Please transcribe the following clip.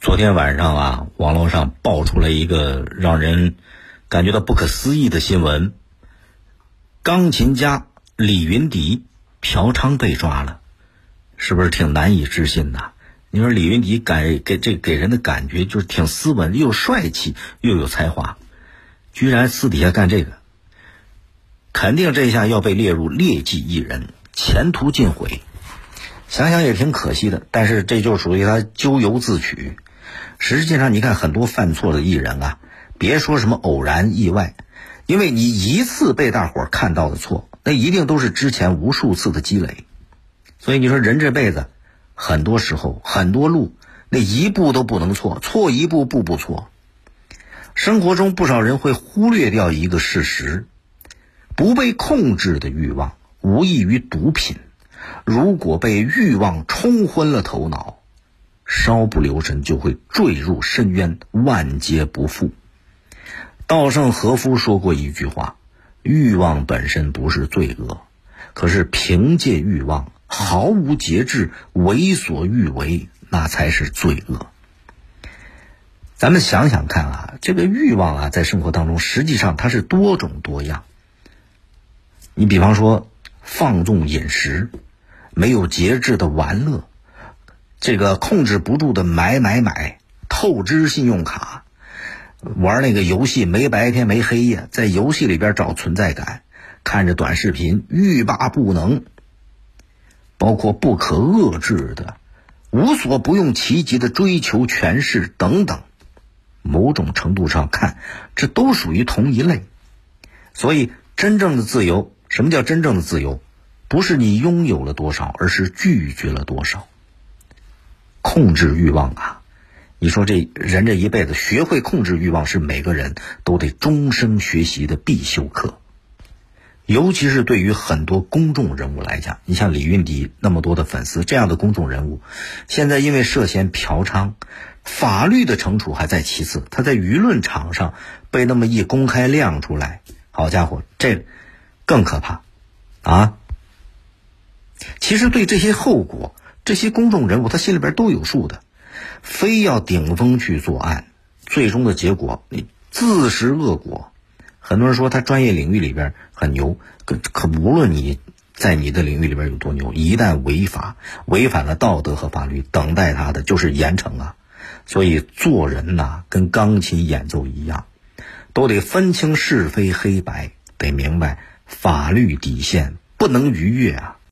昨天晚上啊，网络上爆出来一个让人感觉到不可思议的新闻：钢琴家李云迪嫖娼被抓了，是不是挺难以置信的？你说李云迪感给这给人的感觉就是挺斯文，又帅气又有才华，居然私底下干这个，肯定这下要被列入劣迹艺人，前途尽毁。想想也挺可惜的，但是这就属于他咎由自取。实际上，你看很多犯错的艺人啊，别说什么偶然意外，因为你一次被大伙看到的错，那一定都是之前无数次的积累。所以你说人这辈子，很多时候很多路，那一步都不能错，错一步步步错。生活中不少人会忽略掉一个事实：不被控制的欲望无异于毒品，如果被欲望冲昏了头脑。稍不留神就会坠入深渊，万劫不复。稻盛和夫说过一句话：“欲望本身不是罪恶，可是凭借欲望毫无节制、为所欲为，那才是罪恶。”咱们想想看啊，这个欲望啊，在生活当中实际上它是多种多样。你比方说，放纵饮食，没有节制的玩乐。这个控制不住的买买买，透支信用卡，玩那个游戏没白天没黑夜，在游戏里边找存在感，看着短视频欲罢不能，包括不可遏制的、无所不用其极的追求权势等等，某种程度上看，这都属于同一类。所以，真正的自由，什么叫真正的自由？不是你拥有了多少，而是拒绝了多少。控制欲望啊！你说这人这一辈子学会控制欲望，是每个人都得终生学习的必修课。尤其是对于很多公众人物来讲，你像李云迪那么多的粉丝，这样的公众人物，现在因为涉嫌嫖娼，法律的惩处还在其次，他在舆论场上被那么一公开亮出来，好家伙，这更可怕啊！其实对这些后果。这些公众人物他心里边都有数的，非要顶风去作案，最终的结果你自食恶果。很多人说他专业领域里边很牛，可可无论你在你的领域里边有多牛，一旦违法违反了道德和法律，等待他的就是严惩啊。所以做人呐，跟钢琴演奏一样，都得分清是非黑白，得明白法律底线不能逾越啊。